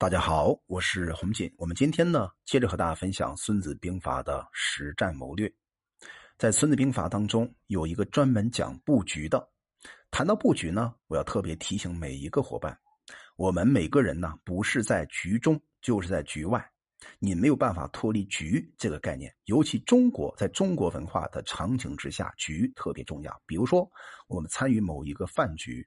大家好，我是洪锦。我们今天呢，接着和大家分享《孙子兵法》的实战谋略。在《孙子兵法》当中，有一个专门讲布局的。谈到布局呢，我要特别提醒每一个伙伴：我们每个人呢，不是在局中，就是在局外。你没有办法脱离局这个概念。尤其中国，在中国文化的场景之下，局特别重要。比如说，我们参与某一个饭局。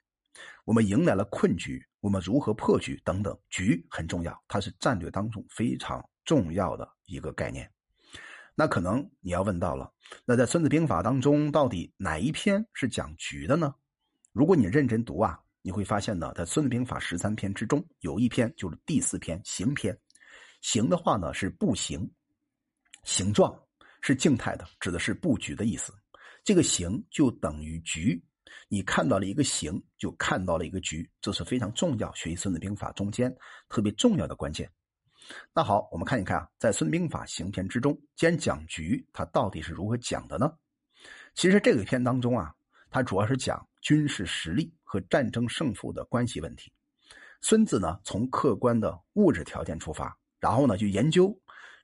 我们迎来了困局，我们如何破局等等，局很重要，它是战略当中非常重要的一个概念。那可能你要问到了，那在《孙子兵法》当中，到底哪一篇是讲局的呢？如果你认真读啊，你会发现呢，在《孙子兵法》十三篇之中，有一篇就是第四篇形篇。形的话呢是步行，形状是静态的，指的是布局的意思。这个形就等于局。你看到了一个形，就看到了一个局，这是非常重要。学习《孙子兵法》中间特别重要的关键。那好，我们看一看啊，在《孙子兵法·行篇》之中，既然讲局，它到底是如何讲的呢？其实这个篇当中啊，它主要是讲军事实力和战争胜负的关系问题。孙子呢，从客观的物质条件出发，然后呢，就研究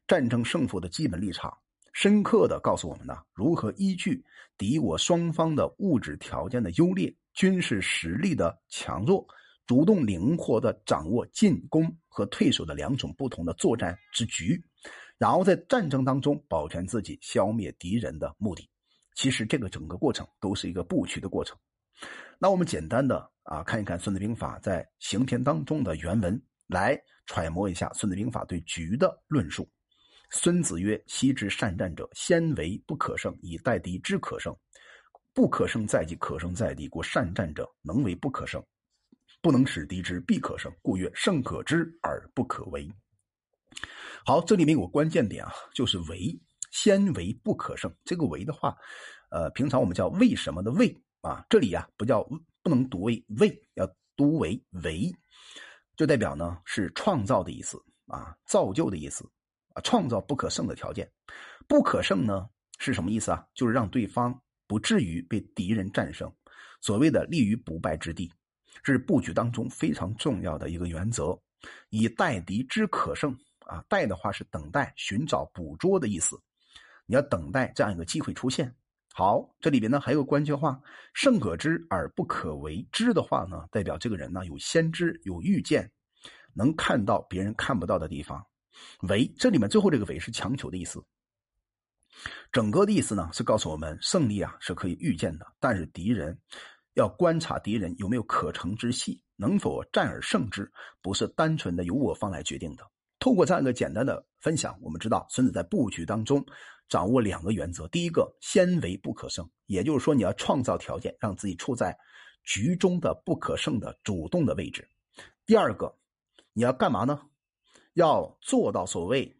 战争胜负的基本立场。深刻的告诉我们呢，如何依据敌我双方的物质条件的优劣、军事实力的强弱，主动灵活的掌握进攻和退守的两种不同的作战之局，然后在战争当中保全自己、消灭敌人的目的。其实这个整个过程都是一个布局的过程。那我们简单的啊看一看《孙子兵法》在行篇当中的原文，来揣摩一下《孙子兵法》对局的论述。孙子曰：“昔之善战者，先为不可胜，以待敌之可胜。不可胜在即，可胜在敌。故善战者，能为不可胜，不能使敌之必可胜。故曰：胜可知而不可为。”好，这里面有个关键点啊，就是“为”，先为不可胜。这个“为”的话，呃，平常我们叫“为什么”的“为”啊，这里呀不叫不能读为“为”，要读为“为”，就代表呢是创造的意思啊，造就的意思。创造不可胜的条件，不可胜呢是什么意思啊？就是让对方不至于被敌人战胜，所谓的立于不败之地，这是布局当中非常重要的一个原则。以待敌之可胜啊，待的话是等待、寻找、捕捉的意思。你要等待这样一个机会出现。好，这里边呢还有个关键话：胜可知而不可为。知的话呢，代表这个人呢有先知、有预见，能看到别人看不到的地方。为这里面最后这个为是强求的意思，整个的意思呢是告诉我们胜利啊是可以预见的，但是敌人要观察敌人有没有可乘之隙，能否战而胜之，不是单纯的由我方来决定的。透过这样一个简单的分享，我们知道孙子在布局当中掌握两个原则：第一个，先为不可胜，也就是说你要创造条件，让自己处在局中的不可胜的主动的位置；第二个，你要干嘛呢？要做到所谓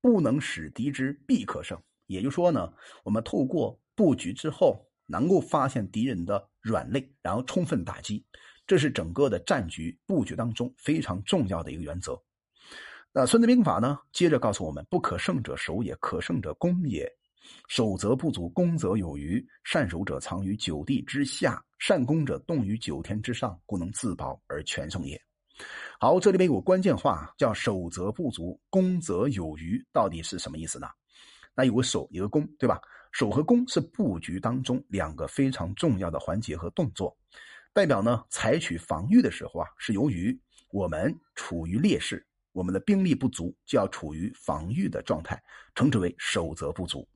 不能使敌之必可胜，也就是说呢，我们透过布局之后，能够发现敌人的软肋，然后充分打击，这是整个的战局布局当中非常重要的一个原则。那《孙子兵法》呢，接着告诉我们：不可胜者守也，可胜者攻也。守则不足，攻则有余。善守者藏于九地之下，善攻者动于九天之上，故能自保而全胜也。好，这里边有个关键话，叫守则不足，攻则有余，到底是什么意思呢？那有个守，有个攻，对吧？守和攻是布局当中两个非常重要的环节和动作，代表呢，采取防御的时候啊，是由于我们处于劣势，我们的兵力不足，就要处于防御的状态，称之为守则不足。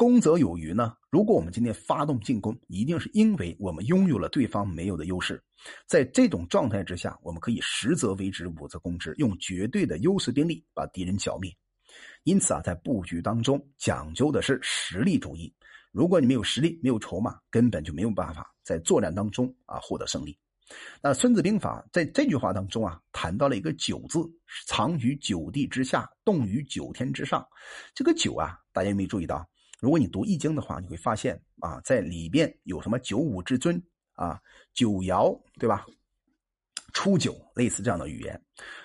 攻则有余呢？如果我们今天发动进攻，一定是因为我们拥有了对方没有的优势。在这种状态之下，我们可以十则为之，五则攻之，用绝对的优势兵力把敌人剿灭。因此啊，在布局当中讲究的是实力主义。如果你没有实力，没有筹码，根本就没有办法在作战当中啊获得胜利。那《孙子兵法》在这句话当中啊，谈到了一个“九”字，藏于九地之下，动于九天之上。这个“九”啊，大家有没有注意到？如果你读《易经》的话，你会发现啊，在里边有什么九五之尊啊，九爻对吧？初九类似这样的语言，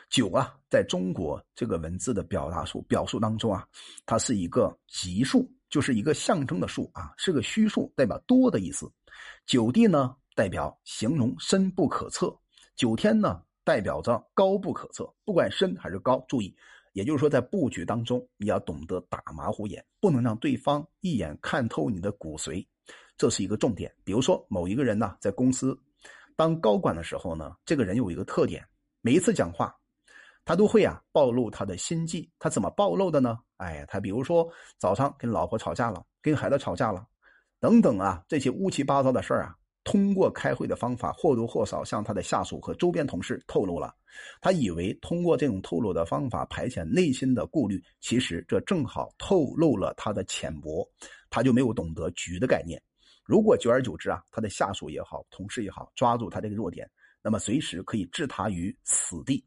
九啊，在中国这个文字的表达数表述当中啊，它是一个吉数，就是一个象征的数啊，是个虚数，代表多的意思。九地呢，代表形容深不可测；九天呢，代表着高不可测，不管深还是高。注意，也就是说，在布局当中，你要懂得打马虎眼，不能让对方一眼看透你的骨髓，这是一个重点。比如说，某一个人呢，在公司当高管的时候呢，这个人有一个特点，每一次讲话，他都会啊暴露他的心迹。他怎么暴露的呢？哎，他比如说早上跟老婆吵架了，跟孩子吵架了，等等啊，这些乌七八糟的事儿啊。通过开会的方法，或多或少向他的下属和周边同事透露了。他以为通过这种透露的方法排遣内心的顾虑，其实这正好透露了他的浅薄。他就没有懂得局的概念。如果久而久之啊，他的下属也好，同事也好，抓住他这个弱点，那么随时可以置他于死地。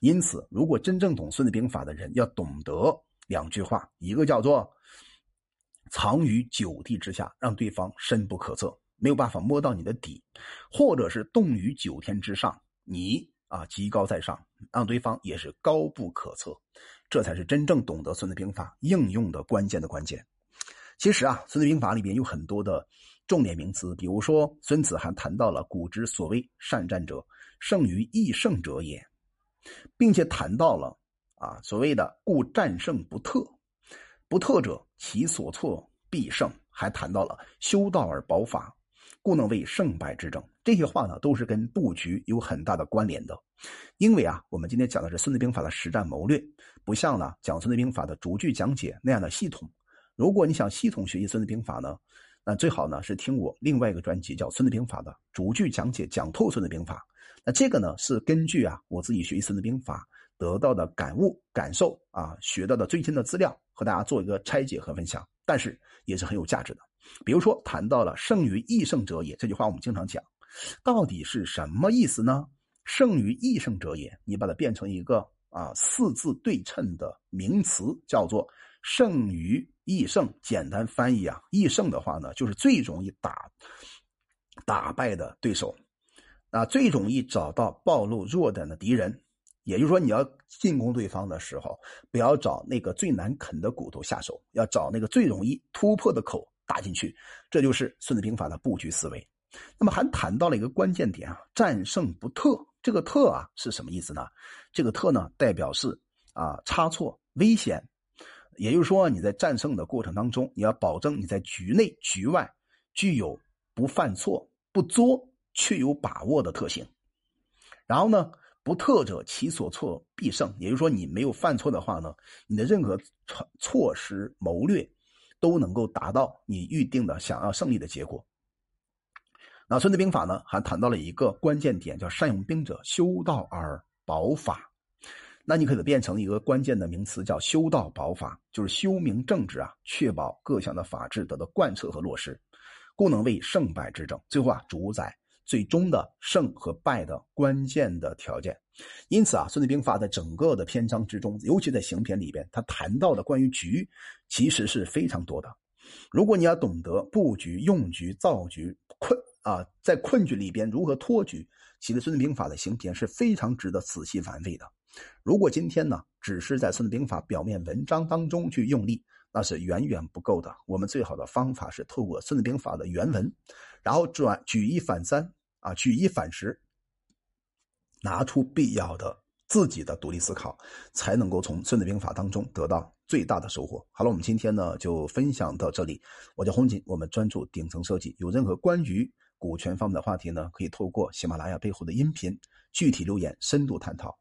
因此，如果真正懂《孙子兵法》的人，要懂得两句话：一个叫做“藏于九地之下”，让对方深不可测。没有办法摸到你的底，或者是动于九天之上，你啊极高在上，让对方也是高不可测，这才是真正懂得《孙子兵法》应用的关键的关键。其实啊，《孙子兵法》里边有很多的重点名词，比如说孙子还谈到了古之所谓善战者，胜于易胜者也，并且谈到了啊所谓的故战胜不特，不特者其所措必胜，还谈到了修道而保法。故能为胜败之争，这些话呢都是跟布局有很大的关联的。因为啊，我们今天讲的是《孙子兵法》的实战谋略，不像呢讲《孙子兵法》的逐句讲解那样的系统。如果你想系统学习《孙子兵法》呢，那最好呢是听我另外一个专辑叫《孙子兵法》的逐句讲解，讲透《孙子兵法》。那这个呢是根据啊我自己学习《孙子兵法》得到的感悟、感受啊，学到的最新的资料，和大家做一个拆解和分享，但是也是很有价值的。比如说，谈到了“胜于易胜者也”这句话，我们经常讲，到底是什么意思呢？“胜于易胜者也”，你把它变成一个啊四字对称的名词，叫做“胜于易胜”。简单翻译啊，易胜的话呢，就是最容易打打败的对手，啊，最容易找到暴露弱点的敌人。也就是说，你要进攻对方的时候，不要找那个最难啃的骨头下手，要找那个最容易突破的口。打进去，这就是《孙子兵法》的布局思维。那么还谈到了一个关键点啊，战胜不特。这个特啊是什么意思呢？这个特呢代表是啊差错、危险。也就是说，你在战胜的过程当中，你要保证你在局内、局外具有不犯错、不作却有把握的特性。然后呢，不特者，其所错必胜。也就是说，你没有犯错的话呢，你的任何措措施、谋略。都能够达到你预定的想要胜利的结果。那《孙子兵法》呢，还谈到了一个关键点，叫“善用兵者，修道而保法”。那你可以变成一个关键的名词，叫“修道保法”，就是修明政治啊，确保各项的法治得到贯彻和落实，故能为胜败之政。最后啊，主宰。最终的胜和败的关键的条件，因此啊，《孙子兵法》在整个的篇章之中，尤其在行篇里边，他谈到的关于局，其实是非常多的。如果你要懂得布局、用局、造局、困啊，在困局里边如何脱局，其实《孙子兵法》的行篇是非常值得仔细玩味的。如果今天呢，只是在《孙子兵法》表面文章当中去用力，那是远远不够的。我们最好的方法是透过《孙子兵法》的原文，然后转举一反三。啊，举一反十，拿出必要的自己的独立思考，才能够从《孙子兵法》当中得到最大的收获。好了，我们今天呢就分享到这里。我叫洪锦，我们专注顶层设计。有任何关于股权方面的话题呢，可以透过喜马拉雅背后的音频具体留言深度探讨。